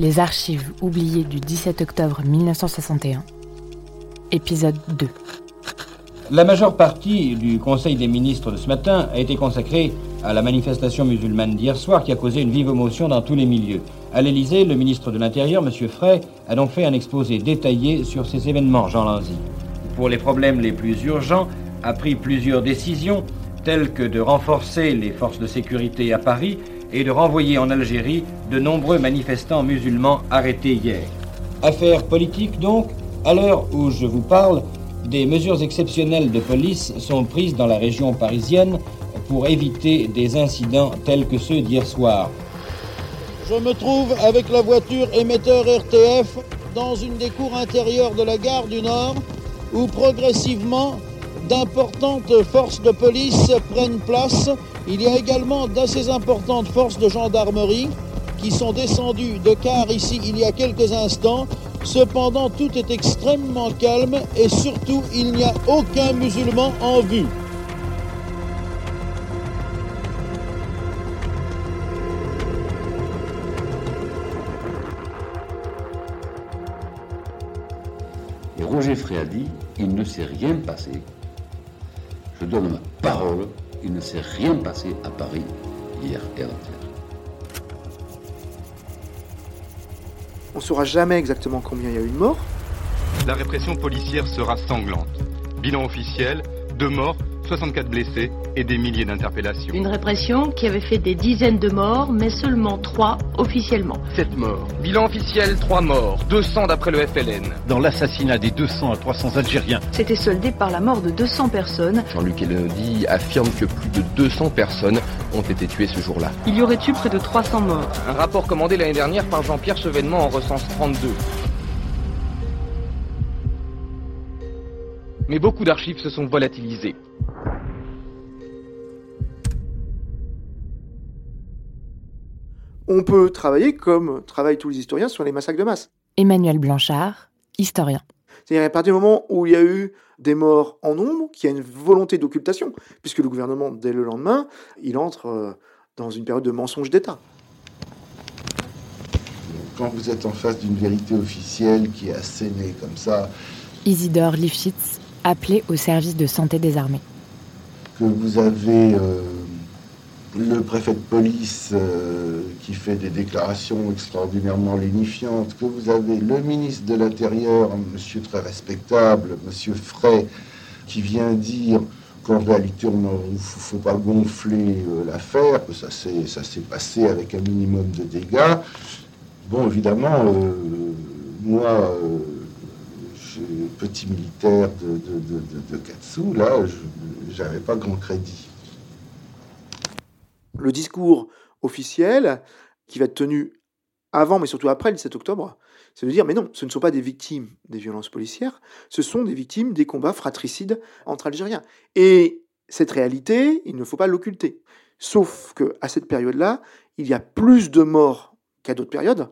Les archives oubliées du 17 octobre 1961. Épisode 2. La majeure partie du Conseil des ministres de ce matin a été consacrée à la manifestation musulmane d'hier soir qui a causé une vive émotion dans tous les milieux. À l'Élysée, le ministre de l'Intérieur, M. Frey, a donc fait un exposé détaillé sur ces événements, Jean Lanzy. Pour les problèmes les plus urgents, a pris plusieurs décisions, telles que de renforcer les forces de sécurité à Paris et de renvoyer en Algérie de nombreux manifestants musulmans arrêtés hier. Affaire politique donc, à l'heure où je vous parle, des mesures exceptionnelles de police sont prises dans la région parisienne pour éviter des incidents tels que ceux d'hier soir. Je me trouve avec la voiture émetteur RTF dans une des cours intérieures de la gare du Nord où progressivement d'importantes forces de police prennent place. Il y a également d'assez importantes forces de gendarmerie qui sont descendues de car ici il y a quelques instants. Cependant, tout est extrêmement calme et surtout, il n'y a aucun musulman en vue. Et Roger a dit, il ne s'est rien passé. Je donne ma parole, il ne s'est rien passé à Paris hier et avant-hier. On ne saura jamais exactement combien il y a eu de morts. La répression policière sera sanglante. Bilan officiel, deux morts, 64 blessés et des milliers d'interpellations. Une répression qui avait fait des dizaines de morts, mais seulement trois officiellement. 7 morts. Bilan officiel, 3 morts. 200 d'après le FLN. Dans l'assassinat des 200 à 300 Algériens. C'était soldé par la mort de 200 personnes. Jean-Luc Elodie affirme que plus de 200 personnes ont été tuées ce jour-là. Il y aurait eu près de 300 morts. Un rapport commandé l'année dernière par Jean-Pierre Chevènement en recense 32. Mais beaucoup d'archives se sont volatilisées. On peut travailler, comme travaillent tous les historiens, sur les massacres de masse. Emmanuel Blanchard, historien. C'est-à-dire à partir du moment où il y a eu des morts en nombre, qu'il y a une volonté d'occultation, puisque le gouvernement, dès le lendemain, il entre euh, dans une période de mensonge d'État. Quand vous êtes en face d'une vérité officielle qui est assénée comme ça, Isidore Lifshitz, appelé au service de santé des armées. que vous avez euh, le préfet de police euh, qui fait des déclarations extraordinairement lénifiantes, que vous avez le ministre de l'Intérieur, monsieur très respectable, monsieur Frey, qui vient dire qu'en réalité, il ne faut pas gonfler euh, l'affaire, que ça s'est passé avec un minimum de dégâts. Bon, évidemment, moi, je- petit militaire de, de, de, là, je n'avais pas grand crédit. Le discours officiel, qui va être tenu avant, mais surtout après le 17 octobre, c'est de dire, mais non, ce ne sont pas des victimes des violences policières, ce sont des victimes des combats fratricides entre Algériens. Et cette réalité, il ne faut pas l'occulter. Sauf que à cette période-là, il y a plus de morts qu'à d'autres périodes,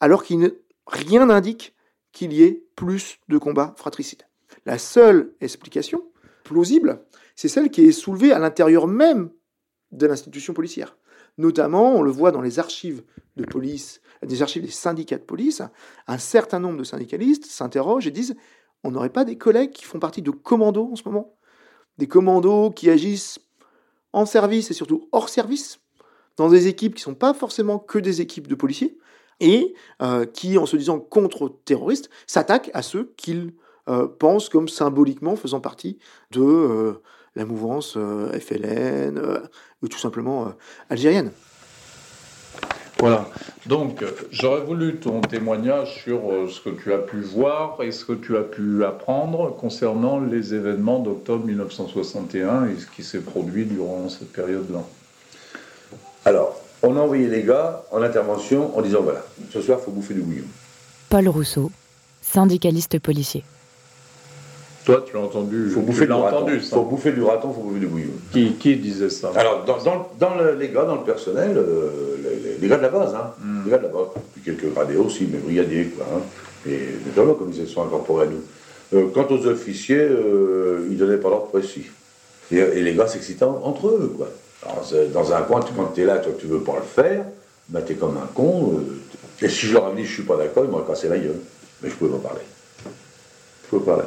alors qu'il ne- rien n'indique qu'il y ait plus de combats fratricides. La seule explication plausible, c'est celle qui est soulevée à l'intérieur même de l'institution policière. Notamment, on le voit dans les archives de police, des archives des syndicats de police, un certain nombre de syndicalistes s'interrogent et disent on n'aurait pas des collègues qui font partie de commandos en ce moment? Des commandos qui agissent en service et surtout hors service, dans des équipes qui ne sont pas forcément que des équipes de policiers, et euh, qui, en se disant contre-terroristes, s'attaquent à ceux qu'ils euh, pensent comme symboliquement faisant partie de euh, la mouvance euh, FLN, euh, ou tout simplement euh, algérienne. Voilà. Donc, j'aurais voulu ton témoignage sur ce que tu as pu voir et ce que tu as pu apprendre concernant les événements d'octobre 1961 et ce qui s'est produit durant cette période-là. Alors, on a envoyé les gars en intervention en disant voilà, ce soir, il faut bouffer du bouillon. Paul Rousseau, syndicaliste policier. Toi, tu l'as entendu, Il faut tu bouffer du l'as raton. entendu ça. faut bouffer du raton, il faut bouffer du bouillon. Qui, qui disait ça? Alors, dans, dans, dans le- les gars, dans le personnel, euh, les, les- les gars de la base, hein, Hmm. les gars de la base, puis quelques gradés aussi, mais brigadiers, quoi. Hein, et gens comme ils se sont incorporés à nous. Euh, quant aux officiers, euh, ils donnaient pas l'ordre précis. Et, et les gars s'excitaient en- entre eux, quoi. C'est- dans un coin, tu- quand tu es là, toi, tu veux pas le faire, bah, tu es comme un con, euh, Et si je leur avais dit je suis pas d'accord, ils m'auraient cassé la gueule. Mais je pouvais pas parler. Je pouvais parler.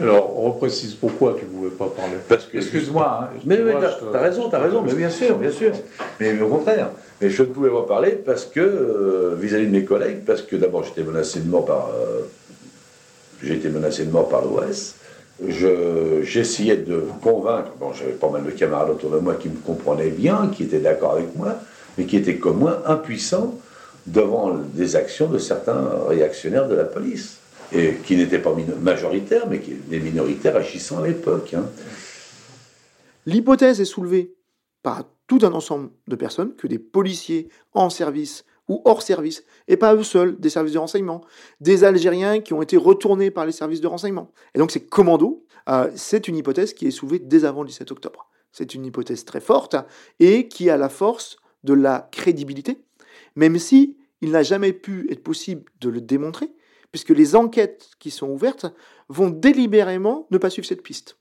Alors, on reprécise pourquoi tu ne pouvais pas parler. Parce que. Excuse-moi. Hein, mais, mais t'as as raison, t'as raison, mais bien sûr, bien sûr. Mais, au contraire. Mais je ne pouvais pas parler parce que, euh, vis-à-vis de mes collègues, parce que d'abord j'étais menacé de mort par. Euh, j'ai été menacé de mort par l'OS. J'essayais de convaincre, bon, j'avais pas mal de camarades autour de moi qui me comprenaient bien, qui étaient d'accord avec moi, mais qui étaient comme moi impuissants devant des actions de certains réactionnaires de la police et qui n'étaient pas majoritaires, mais qui, des minoritaires agissant à l'époque. Hein. L'hypothèse est soulevée par tout un ensemble de personnes, que des policiers en service ou hors service, et pas eux seuls, des services de renseignement, des Algériens qui ont été retournés par les services de renseignement. Et donc c'est commando, euh, c'est une hypothèse qui est soulevée dès avant le 17 octobre. C'est une hypothèse très forte et qui a la force de la crédibilité, même si il n'a jamais pu être possible de le démontrer, puisque les enquêtes qui sont ouvertes vont délibérément ne pas suivre cette piste.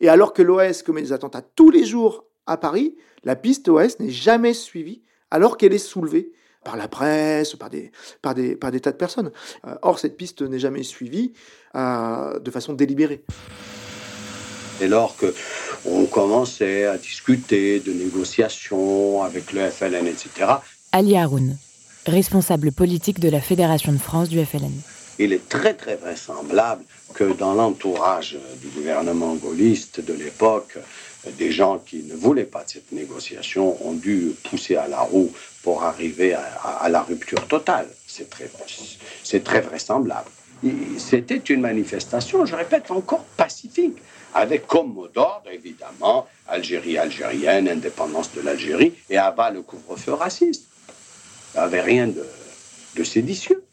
Et alors que l'OS commet des attentats tous les jours à Paris, la piste OS n'est jamais suivie alors qu'elle est soulevée par la presse, par des, par des, par des tas de personnes. Euh, or, cette piste n'est jamais suivie euh, de façon délibérée. Dès lors qu'on commençait à discuter de négociations avec le FLN, etc. Ali Haroun, responsable politique de la Fédération de France du FLN il est très très vraisemblable que dans l'entourage du gouvernement gaulliste de l'époque, des gens qui ne voulaient pas de cette négociation ont dû pousser à la roue pour arriver à, la rupture totale. C'est très, très vraisemblable. C'était une manifestation, je répète, encore pacifique, avec comme mot d'ordre, évidemment, Algérie algérienne, indépendance de l'Algérie, et à bas le couvre-feu raciste. Il n'y avait rien de, de séditieux.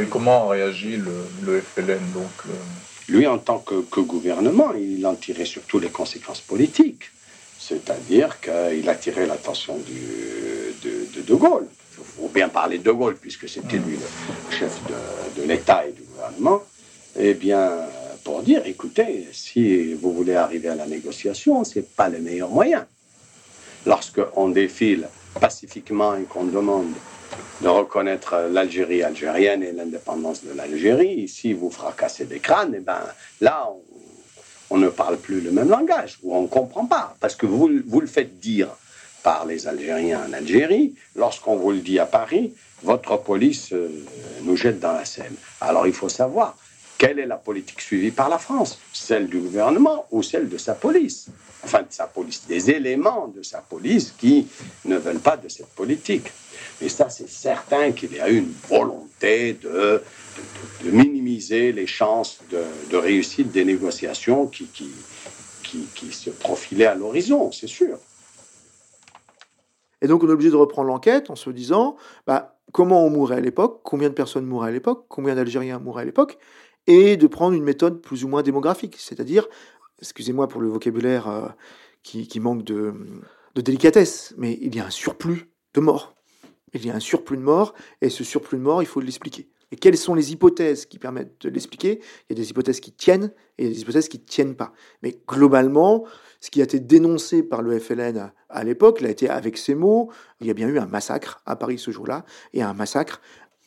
Et comment a réagi le, FLN donc Lui, en tant que, gouvernement, il en tirait surtout les conséquences politiques. C'est-à-dire qu'il a tiré l'attention de, de, de, Gaulle. Il faut bien parler de Gaulle, puisque c'était lui le chef de, l'État et du gouvernement. Eh bien, pour dire, écoutez, si vous voulez arriver à la négociation, ce n'est pas le meilleur moyen. Lorsqu'on défile pacifiquement et qu'on demande de reconnaître l'Algérie algérienne et l'indépendance de l'Algérie. Si vous fracassez des crânes, et eh ben, là, on, ne parle plus le même langage, ou on ne comprend pas, parce que vous, vous le faites dire par les Algériens en Algérie, lorsqu'on vous le dit à Paris, votre police euh, nous jette dans la Seine. Alors il faut savoir quelle est la politique suivie par la France, celle du gouvernement ou celle de sa police, enfin de sa police, des éléments de sa police qui ne veulent pas de cette politique. Et ça, c'est certain qu'il y a une volonté de, minimiser les chances de, réussite des négociations qui, se profilaient à l'horizon, c'est sûr. Et donc, on est obligé de reprendre l'enquête en se disant bah, comment on mourait à l'époque, combien de personnes mouraient à l'époque, combien d'Algériens mouraient à l'époque, et de prendre une méthode plus ou moins démographique, c'est-à-dire, excusez-moi pour le vocabulaire euh, qui, manque de, de délicatesse, mais il y a un surplus de morts il y a un surplus de morts, et ce surplus de morts, il faut l'expliquer. Et quelles sont les hypothèses qui permettent de l'expliquer? Il y a des hypothèses qui tiennent et des hypothèses qui ne tiennent pas. Mais globalement, ce qui a été dénoncé par le FLN à l'époque, il a été avec ces mots, il y a bien eu un massacre à Paris ce jour-là, et un massacre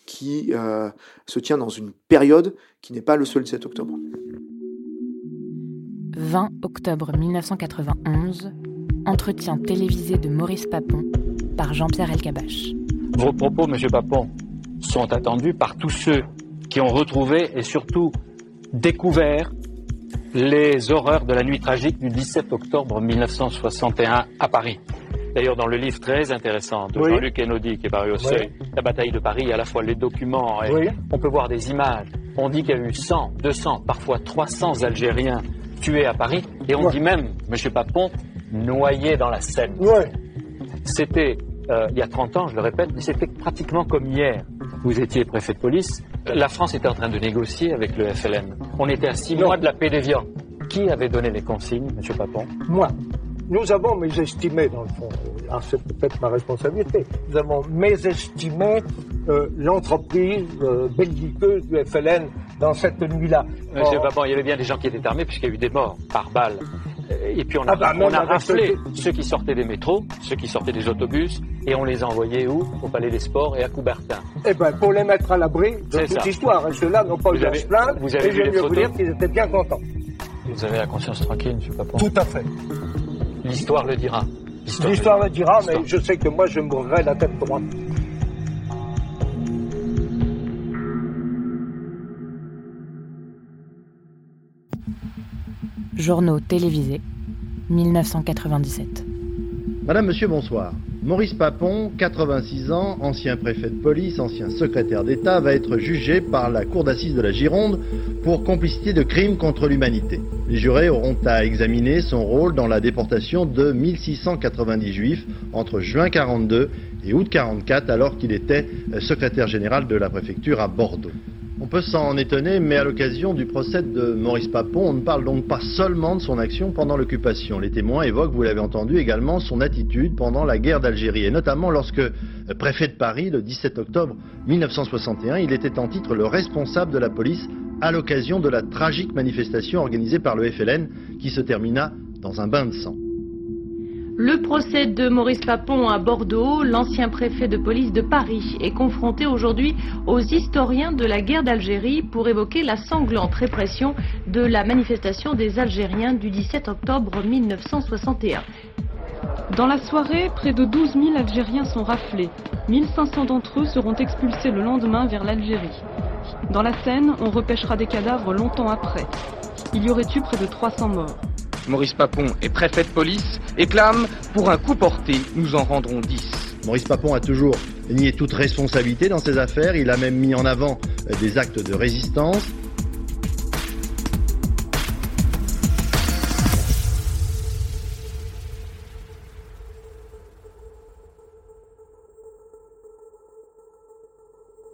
qui euh, se tient dans une période qui n'est pas le seul 17 octobre. 20 octobre 1991, entretien télévisé de Maurice Papon par Jean-Pierre Elkabach. Vos propos, Monsieur Papon, sont attendus par tous ceux qui ont retrouvé et surtout découvert les horreurs de la nuit tragique du 17 octobre 1961 à Paris. D'ailleurs, dans le livre très intéressant de Jean-Luc Enodi, qui est paru au seuil, La bataille de Paris, à la fois les documents, et on peut voir des images. On dit qu'il y a eu 100, 200, parfois 300 Algériens tués à Paris, et on dit même, Monsieur Papon, noyés dans la Seine. C'était euh, il y a 30 ans, je le répète, mais c'était pratiquement comme hier. Vous étiez préfet de police. La France était en train de négocier avec le FLN. On était à six mois de la paix des viands. Qui avait donné les consignes, M. Papon? Moi. Nous avons mésestimé, dans le fond, ah, c'est peut-être ma responsabilité, nous avons mésestimé euh, l'entreprise euh, belliqueuse du FLN dans cette nuit-là. Monsieur Papon, il y avait bien des gens qui étaient armés puisqu'il y a eu des morts par balle. Et puis on a, Ah bah, on a raflé ce- ceux qui sortaient des métros, ceux qui sortaient des autobus, et on les a envoyés où? Au Palais des Sports et à Coubertin. Eh ben, pour les mettre à l'abri de C'est toute ça. histoire. Et ceux-là n'ont pas Vous eu à se plaindre. vous avez et vu je les vais vous dire qu'ils étaient bien contents. Vous avez la conscience tranquille, M. Papon Tout à fait. L'histoire le dira. L'histoire le dira, mais je sais que moi, je mourrai la tête droite. Journaux télévisés, 1997. Madame, Monsieur, bonsoir. Maurice Papon, 86 ans, ancien préfet de police, ancien secrétaire d'État, va être jugé par la Cour d'assises de la Gironde pour complicité de crimes contre l'humanité. Les jurés auront à examiner son rôle dans la déportation de 1690 juifs entre juin 42 et août 44 alors qu'il était euh, secrétaire général de la préfecture à Bordeaux. On peut s'en étonner, mais à l'occasion du procès de Maurice Papon, on ne parle donc pas seulement de son action pendant l'occupation. Les témoins évoquent, vous l'avez entendu, également son attitude pendant la guerre d'Algérie, et notamment lorsque, euh, préfet de Paris, le 17 octobre 1961, il était en titre le responsable de la police à l'occasion de la tragique manifestation organisée par le FLN qui se termina dans un bain de sang. Le procès de Maurice Papon à Bordeaux, l'ancien préfet de police de Paris, est confronté aujourd'hui aux historiens de la guerre d'Algérie pour évoquer la sanglante répression de la manifestation des Algériens du 17 octobre 1961. Dans la soirée, près de 12 000 Algériens sont raflés. 1500 d'entre eux seront expulsés le lendemain vers l'Algérie. Dans la Seine, on repêchera des cadavres longtemps après. Il y aurait eu près de 300 morts. Maurice Papon est préfet de police et clame Pour un coup porté, nous en rendrons 10. Maurice Papon a toujours nié toute responsabilité dans ces affaires. Il a même mis en avant euh, des actes de résistance.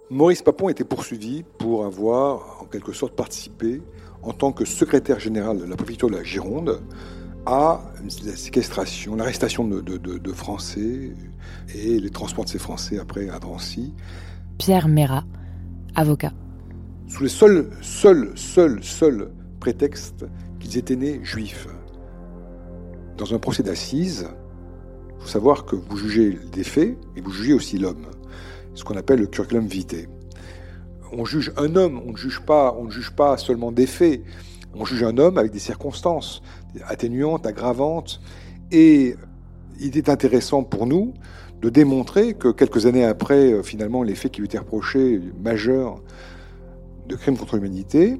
Maurice Papon était poursuivi pour avoir, en quelque sorte, participé en tant que secrétaire général de la préfecture de la Gironde à la séquestration, l'arrestation de, de- de- de Français et les transports de ces Français après à Drancy, Pierre Mérat, avocat. sous le seul, seul, seul, seul prétexte qu'ils étaient nés juifs. Dans un procès d'assises, il faut savoir que vous jugez des faits et vous jugez aussi l'homme, ce qu'on appelle le curriculum vitae. On juge un homme, on ne juge pas, seulement des faits, on juge un homme avec des circonstances atténuantes, aggravantes, et il est intéressant pour nous de démontrer que quelques années après, euh, finalement, les faits qui lui étaient reprochés, majeurs, de crimes contre l'humanité,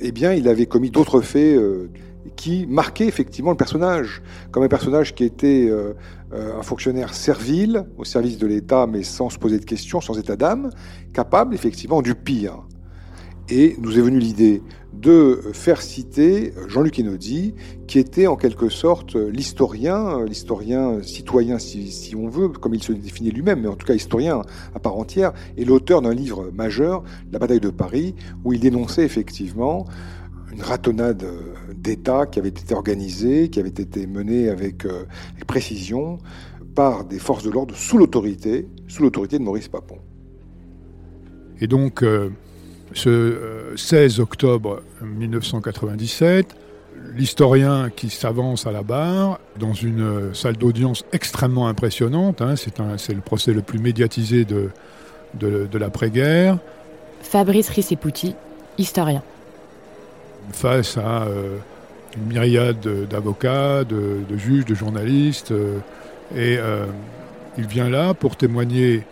eh bien, il avait commis d'autres faits euh, qui marquaient effectivement le personnage, comme un personnage qui était euh, euh, un fonctionnaire servile au service de l'État, mais sans se poser de questions, sans état d'âme, capable effectivement du pire. Et nous est venue l'idée de faire citer Jean-Luc Einaudi, qui était en quelque sorte l'historien, l'historien citoyen si, si on veut, comme il se définit lui-même, mais en tout cas historien à part entière, et l'auteur d'un livre majeur, La bataille de Paris, où il dénonçait effectivement une ratonnade d'État qui avait été organisée, qui avait été menée avec, euh, avec précision par des forces de l'ordre sous l'autorité, sous l'autorité de Maurice Papon. Et donc, euh, ce euh, 16 octobre 1997, l'historien qui s'avance à la barre dans une euh, salle d'audience extrêmement impressionnante, hein, c'est le procès le plus médiatisé de, de, de l'après-guerre, Fabrice Risseputi, historien. Face à euh, une myriade de- d'avocats, de, de juges, de journalistes. euh, et euh, il vient là pour témoigner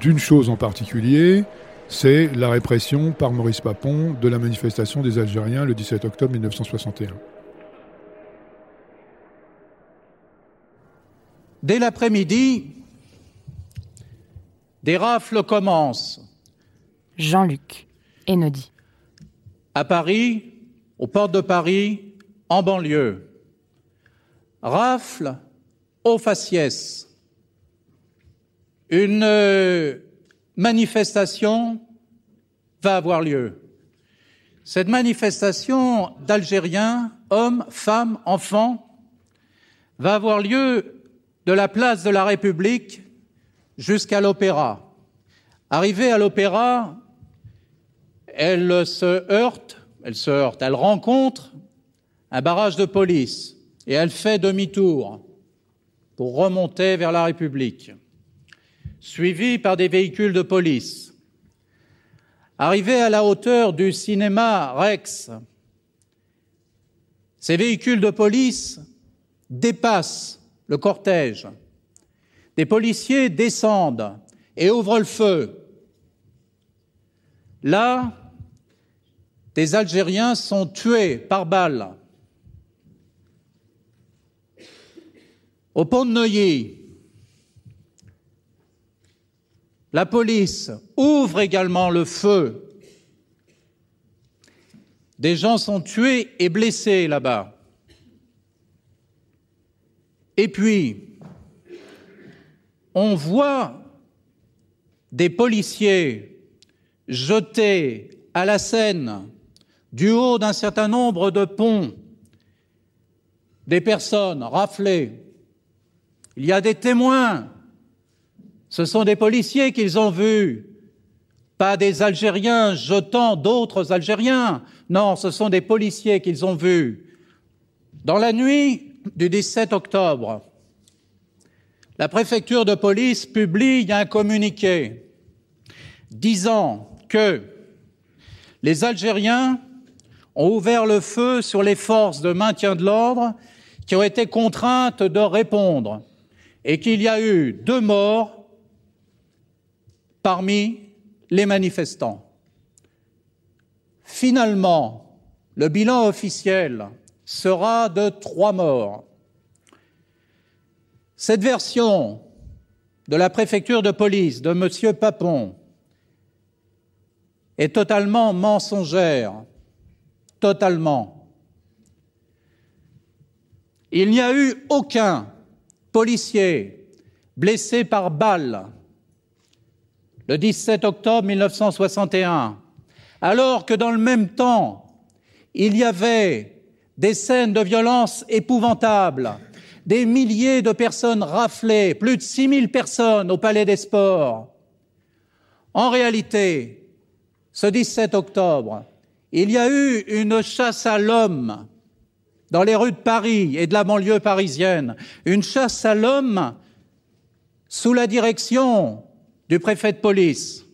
d'une chose en particulier, c'est la répression par Maurice Papon de la manifestation des Algériens le 17 octobre 1961. Dès l'après-midi, des rafles commencent. Jean-Luc Einaudi. À Paris, aux portes de Paris, en banlieue. Rafle au faciès. Une euh, manifestation va avoir lieu. Cette manifestation d'Algériens, hommes, femmes, enfants, va avoir lieu de la place de la République jusqu'à l'Opéra. Arrivée à l'Opéra, elle se heurte, elle se heurte, elle rencontre un barrage de police. et elle fait demi-tour pour remonter vers la République, suivie par des véhicules de police. Arrivée à la hauteur du cinéma Rex, ces véhicules de police dépassent le cortège. Des policiers descendent et ouvrent le feu. Là, des Algériens sont tués par balle. Au pont de Neuilly, la police ouvre également le feu. Des gens sont tués et blessés là-bas. Et puis, on voit des policiers jetés à la Seine du haut d'un certain nombre de ponts, des personnes raflées, il y a des témoins. Ce sont des policiers qu'ils ont vus, pas des Algériens jetant d'autres Algériens. Non, ce sont des policiers qu'ils ont vus. Dans la nuit du 17 octobre, la préfecture de police publie un communiqué disant que les Algériens ont ouvert le feu sur les forces de maintien de l'ordre qui ont été contraintes de répondre et qu'il y a eu deux morts parmi les manifestants. Finalement, le bilan officiel sera de trois morts. Cette version de la préfecture de police de M. Papon est totalement mensongère, totalement. Il n'y a eu aucun policiers blessés par balle le 17 octobre 1961, alors que dans le même temps, il y avait des scènes de violence épouvantables, des milliers de personnes raflées, plus de 6000 personnes au Palais des Sports. En réalité, ce 17 octobre, il y a eu une chasse à l'homme dans les rues de Paris et de la banlieue parisienne, une chasse à l'homme sous la direction du préfet de police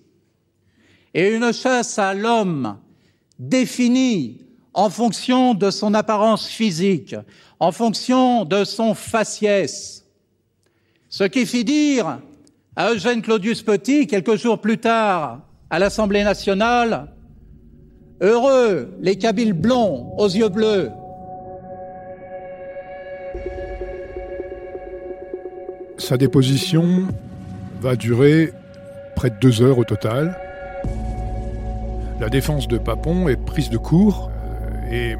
et une chasse à l'homme définie en fonction de son apparence physique, en fonction de son faciès. Ce qui fit dire à Eugène Claudius Petit, quelques jours plus tard, à l'Assemblée nationale, Heureux les Kabyles blonds aux yeux bleus, Sa déposition va durer près de deux heures au total. La défense de Papon est prise de court euh, et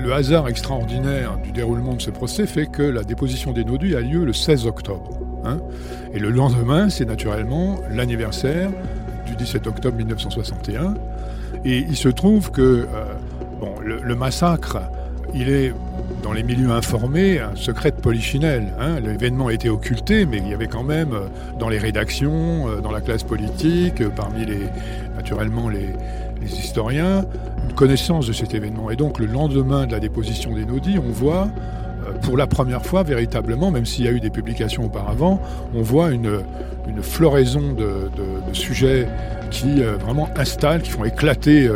le hasard extraordinaire du déroulement de ce procès fait que la déposition des nodus a lieu le 16 octobre. Hein. et le lendemain, c'est naturellement l'anniversaire du 17 octobre 1961. Et il se trouve que euh, bon, le massacre, il est dans les milieux informés un secret de polichinelle. Hein. L'événement a été occulté, mais il y avait quand même euh, dans les rédactions, euh, dans la classe politique, parmi les, naturellement les, historiens, une connaissance de cet événement. Et donc le lendemain de la déposition des Naudis, on voit pour la première fois véritablement, même s'il y a eu des publications auparavant, on voit une, floraison de, sujets qui vraiment installent, qui font éclater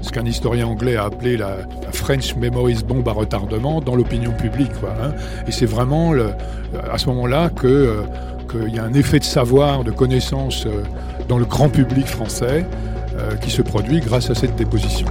ce qu'un historien anglais a appelé la, French Memories Bomb à retardement dans l'opinion publique. Hein. Et c'est vraiment à ce moment-là euh, qu'il y a un effet de savoir, de connaissance euh, dans le grand public français euh, qui se produit grâce à cette déposition.